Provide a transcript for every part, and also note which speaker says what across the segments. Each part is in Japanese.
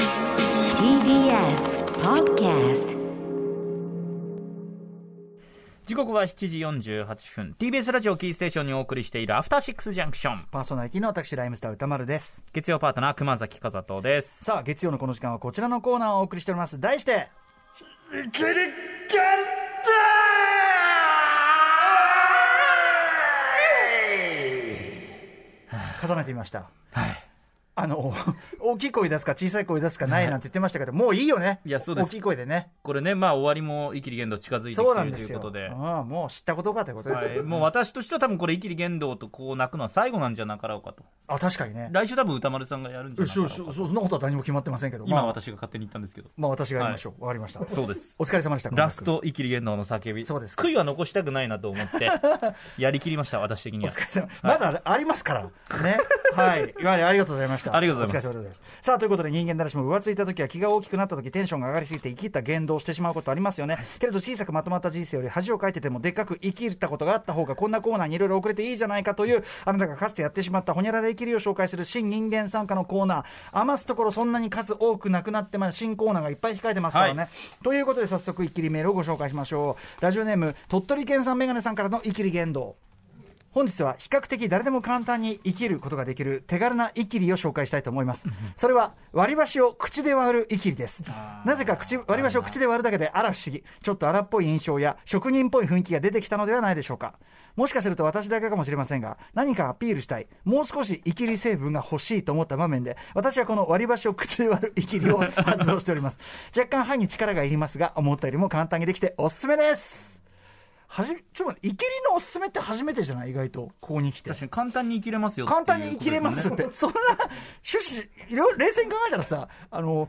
Speaker 1: TBS Podcast
Speaker 2: 時刻は7時48分。TBS ラジオキーステーションにお送りしているアフターシックスジャンクション
Speaker 3: パーソナリティの私ライムスター歌丸です。
Speaker 2: 月曜パートナー熊崎和人です。
Speaker 3: さあ月曜のこの時間はこちらのコーナーをお送りしております。題して「キリキャン重ねてみました。
Speaker 2: はい
Speaker 3: あの 大きい声出すか小さい声出すかないなんて言ってましたけど、もういいよね。
Speaker 2: いやそうです。
Speaker 3: 大きい声でね。
Speaker 2: これねまあ終わりもイキリ言動近づいてきてるということで。
Speaker 3: ああもう知ったことかということですよ、
Speaker 2: はい、もう私としては多分これイキリ言動とこう泣くのは最後なんじゃなかろうかと。
Speaker 3: あ確かにね。
Speaker 2: 来週多分歌丸さんがやるんじゃなかろ
Speaker 3: そうう
Speaker 2: かと。
Speaker 3: そうそんなことは何も決まってませんけど。
Speaker 2: 今
Speaker 3: まあ、
Speaker 2: 私が勝手に言ったんですけど。
Speaker 3: まあ私がやりましょう。わ、かりました。
Speaker 2: そうです。
Speaker 3: お疲れ様でした
Speaker 2: ラストイキリ言動の叫び。
Speaker 3: そうですか。
Speaker 2: 悔いは残したくないなと思ってやりきりました私的には。
Speaker 3: お疲れ様、まだありますから。ね。はい。いわゆるありがとうございました。
Speaker 2: ありがとうございます。
Speaker 3: さあ、ということで人間誰しも浮ついた時は気が大きくなった時テンションが上がりすぎて生きった言動をしてしまうことありますよね。けれど小さくまとまった人生より恥をかいててもでっかく生きったことがあった方がこんなコーナーにいろいろ遅れていいじゃないかというあなたがかつてやってしまったほにゃらら生きりを紹介する新人間参加のコーナー。余すところそんなに数多くなくなってま新コーナーがいっぱい控えてますからね。
Speaker 2: は
Speaker 3: ということで早速生きりメールをご紹介しましょう。ラジオネーム鳥取県産メガネさんからの生きり言動。本日は比較的誰でも簡単に生きることができる手軽なイキリを紹介したいと思います。それは割り箸を口で割るイキリです。なぜか口割り箸を口で割るだけであら不思議、ちょっと荒っぽい印象や職人っぽい雰囲気が出てきたのではないでしょうか。もしかすると私だけかもしれませんが、何かアピールしたい、もう少しイキリ成分が欲しいと思った場面で、私はこの割り箸を口で割るイキリを発動しております。若干歯に力がいりますが、思ったよりも簡単にできておすすめです。はじちょっと待って、イキリのおすすめって初めてじゃない？意外と、ここに来て。
Speaker 2: 確かに簡単に生きれますよっていう
Speaker 3: 簡単に生きれますって、そんな趣旨、いろいろ冷静に考えたらさ、あの、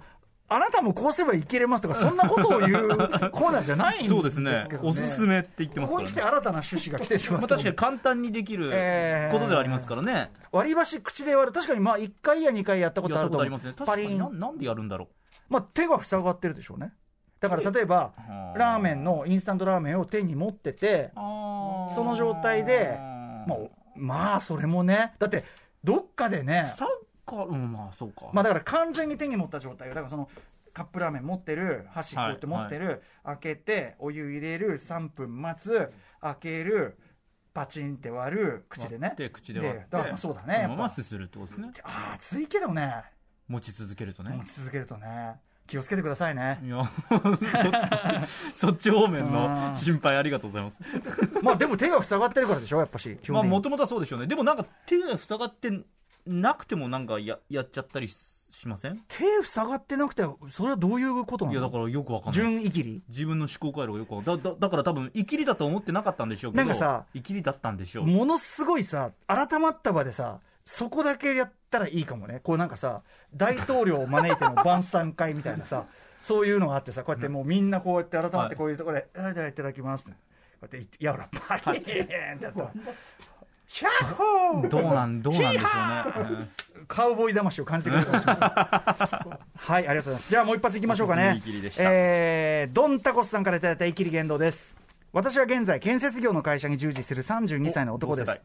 Speaker 3: あなたもこうすれば生きれますとか、そんなことを言うコーナーじゃないんですすけど、
Speaker 2: そうですねおすすめって言ってますからね
Speaker 3: ここに来て新たな趣旨が来てしま
Speaker 2: まあ、
Speaker 3: った。
Speaker 2: 確かに簡単にできることではありますからね、
Speaker 3: 割り箸口で割る。確かにまあ1回や2回やったこと
Speaker 2: や
Speaker 3: あると思う。
Speaker 2: ったことありますね確かにな。なんでやるんだろ
Speaker 3: まあ手が塞がってるでしょうね。だから例えば、
Speaker 2: はあ
Speaker 3: ラーメンの、インスタントラーメンを手に持ってて、
Speaker 2: う
Speaker 3: その状態でもう、まあそれもね、だって、どっかでね、
Speaker 2: サッカーうんまあそうか、
Speaker 3: まあだから完全に手に持った状態よ。だからその、カップラーメン持ってる、箸こうやって持ってる、開けて、お湯入れる、3分待つ、開ける、パチンって割る、口でね。
Speaker 2: で口で割って。
Speaker 3: だからそうだね。
Speaker 2: そのまますするってことですね。
Speaker 3: ああ、暑いけどね、
Speaker 2: 持ち続けるとね。
Speaker 3: 持ち続けるとね、気をつけてくださいね。
Speaker 2: いや そそっち方面の心配ありがとうございます。
Speaker 3: まあでも手が塞がってるからでしょ、やっぱし。
Speaker 2: まあもともとはそうでしょうね。でもなんか手が塞がってなくてもなんかややっちゃったりしません？
Speaker 3: 手塞がってなくて、それはどういうことないの
Speaker 2: やだからよくわかんない。
Speaker 3: 純イキリ
Speaker 2: 自分の思考回路がよくわかんない。だだだから多分イキリだと思ってなかったんでしょうけど
Speaker 3: なんかさ
Speaker 2: イキリだったんでしょう。
Speaker 3: ものすごいさ、改まった場でさ、そこだけやったらいいかもね。こうなんかさ、大統領を招いての晩餐会みたいなさ、そういうのがあってさ、こうやってもうみんなこうやって改まってこういうところで、あではいただきますって。こうやって、やら、パリーンってやったら、ヒャッホー
Speaker 2: どうなんどうなんでしょうね
Speaker 3: カウボーイ魂を感じてくれるかもしれません。はい、ありがとうございます。じゃあもう一発いきましょうか
Speaker 2: お
Speaker 3: ねえー、ドンタコスさんからいただいたイキリ言動です。私は現在、建設業の会社に従事する32歳の男で
Speaker 2: お同世
Speaker 3: す。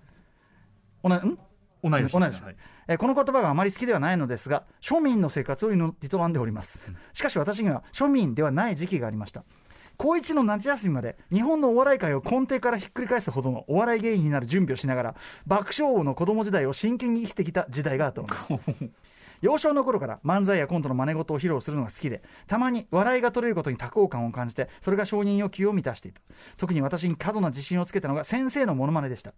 Speaker 3: おな、ん？
Speaker 2: 同い年ですはい。
Speaker 3: えーこの言葉があまり好きではないのですが、庶民の生活を営んでおります。しかし私には庶民ではない時期がありました。高一の夏休みまで日本のお笑い界を根底からひっくり返すほどのお笑い芸人になる準備をしながら爆笑王の子供時代を真剣に生きてきた時代があったのです 幼少の頃から漫才やコントの真似事を披露するのが好きでたまに笑いが取れることに多幸感を感じてそれが承認欲求を満たしていた。特に私に過度な自信をつけたのが先生のモノマネでした。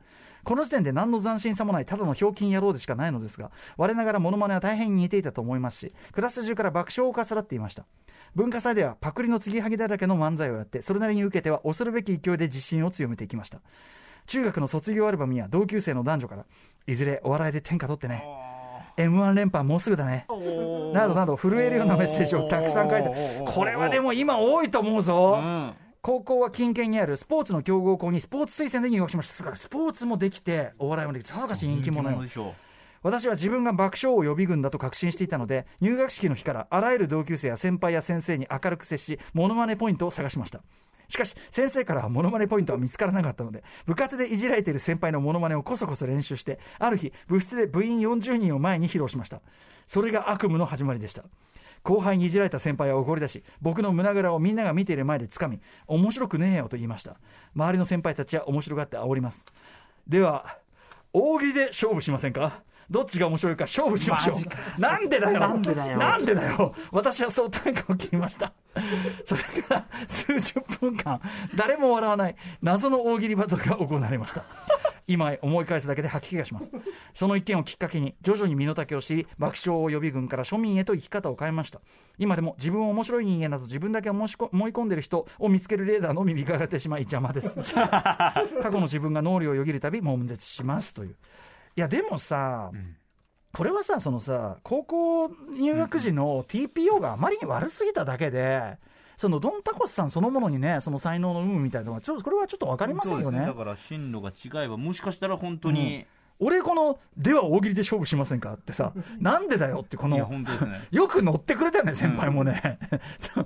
Speaker 3: この時点で何の斬新さもないただのひょうきん野郎でしかないのですが我ながらモノマネは大変に似ていたと思いますしクラス中から爆笑をかさらっていました。文化祭ではパクリの継ぎはぎだらけの漫才をやってそれなりに受けては恐るべき勢いで自信を強めていきました。中学の卒業アルバムや同級生の男女からいずれお笑いで天下取ってね。M 1連覇もうすぐだね。などなど震えるようなメッセージをたくさん書いて。これはでも今多いと思うぞ、
Speaker 2: うん。
Speaker 3: 高校は近県にあるスポーツの強豪校にスポーツ推薦で入学しました。すごいスポーツもできてお笑いもできてさぞかし人気者よ。私は自分が爆笑王予備軍だと確信していたので入学式の日からあらゆる同級生や先輩や先生に明るく接しモノマネポイントを探しましたしかし、先生からはモノマネポイントは見つからなかったので、部活でいじられている先輩のモノマネをこそこそ練習して、ある日、部室で部員40人を前に披露しました。それが悪夢の始まりでした。後輩にいじられた先輩は怒り出し、僕の胸ぐらをみんなが見ている前で掴み、面白くねえよと言いました。周りの先輩たちは面白がって煽ります。では、大喜利で勝負しませんか？どっちが面白いか勝負しましょう。なんでだよ
Speaker 2: なんでだよ
Speaker 3: なんでだよ私はそう短歌を切りました。それから数十分間、誰も笑わない謎の大喜利バトルが行われました。今思い返すだけで吐き気がします。その一件をきっかけに徐々に身の丈を知り、爆笑を予備軍から庶民へと生き方を変えました。今でも自分を面白い人間など自分だけ思い込んでる人を見つけるレーダーのみ見かれてしまい邪魔です。過去の自分が脳裏をよぎるたび悶絶しますという。いやでもさ、これはさ、そのさ、高校入学時の TPO があまりに悪すぎただけで、そのドンタコスさんそのものにね、その才能の有無みたいなのは、ちょっとこれはちょっと分かりませんよね。
Speaker 2: そうですだから進路が違えば、もしかしたら本当に、
Speaker 3: 俺、この、では大喜利で勝負しませんか？ってさ、なんでだよって、この、
Speaker 2: ね。
Speaker 3: よく乗ってくれたよね、先輩もね。そそ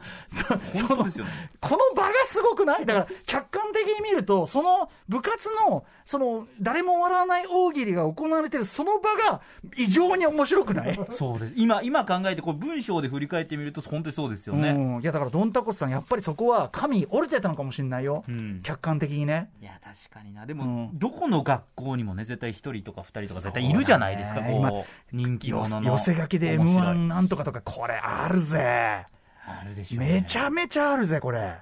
Speaker 2: 本当ですよね。
Speaker 3: この場がすごくない？だから、客観的に見ると、その部活の、その、誰も笑わない大喜利が行われてるその場が、異常に面白くない？
Speaker 2: そうです。今、今考えて、こう文章で振り返ってみると、本当にそうですよね。
Speaker 3: うん、いやだからドンタコスさんやっぱりそこは神折れてたのかもしれないよ、
Speaker 2: うん
Speaker 3: 客観的にね
Speaker 2: いや、確かにな。でも、
Speaker 3: うん
Speaker 2: どこの学校にもね、絶対一人とか二人とか絶対いるじゃないですか、
Speaker 3: ね
Speaker 2: こう、人気。
Speaker 3: 寄せ書きで m
Speaker 2: 面白い。
Speaker 3: 1なんとかとかこれあるぜ。
Speaker 2: あるでしょうね。
Speaker 3: めちゃめちゃあるぜこれ。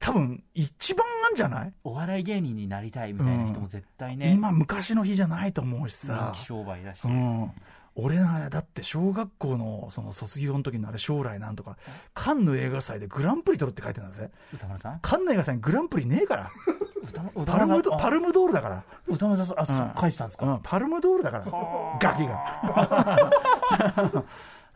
Speaker 3: 多分一番あんじゃない、
Speaker 2: お笑い芸人になりたいみたいな人も絶対ね、
Speaker 3: 今昔の日じゃないと思うしさ。
Speaker 2: 人気商売だし、
Speaker 3: うん。俺らだって小学校のその卒業の時のあれ将来なんとかカンヌ映画祭でグランプリ取るって書いてるんだぜ。
Speaker 2: 歌丸さん？
Speaker 3: カンヌ映画祭にグランプリねえから。
Speaker 2: 歌丸
Speaker 3: パルムド
Speaker 2: あ
Speaker 3: パルムドールだから
Speaker 2: 歌丸さん、あ、そう
Speaker 3: うん
Speaker 2: 返したんですか、
Speaker 3: うん、パルムドールだから、ガキが。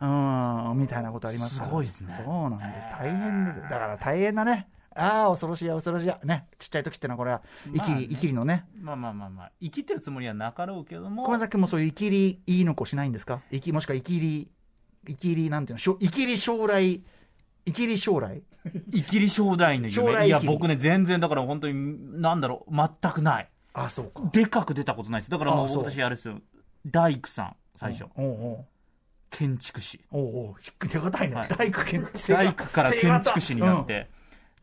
Speaker 3: うん、みたいなことあります
Speaker 2: すごいですね
Speaker 3: そうなんです。大変です。だから大変だね。ああ、恐ろしいや、恐ろしいや。ね。ちっちゃい時ってのはこれは、生きり、生きりのね。
Speaker 2: まあまあまあまあ、生きてるつもりはなかろうけども、
Speaker 3: 小崎君もそういう生きり、いいの子しないんですか？生き、もしくは生きり、生きり、なんていうのしょ生きり将来、生きり将来？
Speaker 2: 生きり将来の夢、いや、僕ね、全然だから本当に、なんだろう、全くない。
Speaker 3: あそうか。
Speaker 2: でかく出たことないです。だからも
Speaker 3: う
Speaker 2: 私、あれですよ、大工さん、最初、
Speaker 3: おうおう
Speaker 2: 建築士。
Speaker 3: おうおう手堅いね。
Speaker 2: はい
Speaker 3: 大工建
Speaker 2: 大工から建築士になっ。て、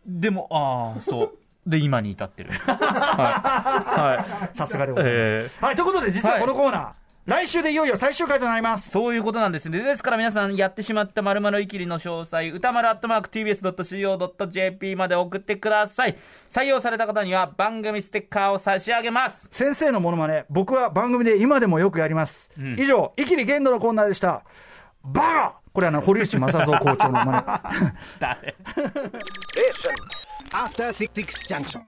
Speaker 2: でも、ああ、そう。で、今に至ってる。はい。はい。
Speaker 3: さすがでございます。
Speaker 2: え
Speaker 3: はい、ということで、実はこのコーナー、来週でいよいよ最終回となります。
Speaker 2: そういうことなんですね。ですから皆さん、やってしまった〇〇いきりの詳細、歌丸アットマーク tbs.co.jp まで送ってください。採用された方には番組ステッカーを差し上げます。
Speaker 3: 先生のモノマネ、僕は番組で今でもよくやります。
Speaker 2: ん
Speaker 3: 以上、イキリ限度のコーナーでした。バカこれはあの、堀内正蔵校長の真似。
Speaker 2: 誰？
Speaker 4: After Six Junction.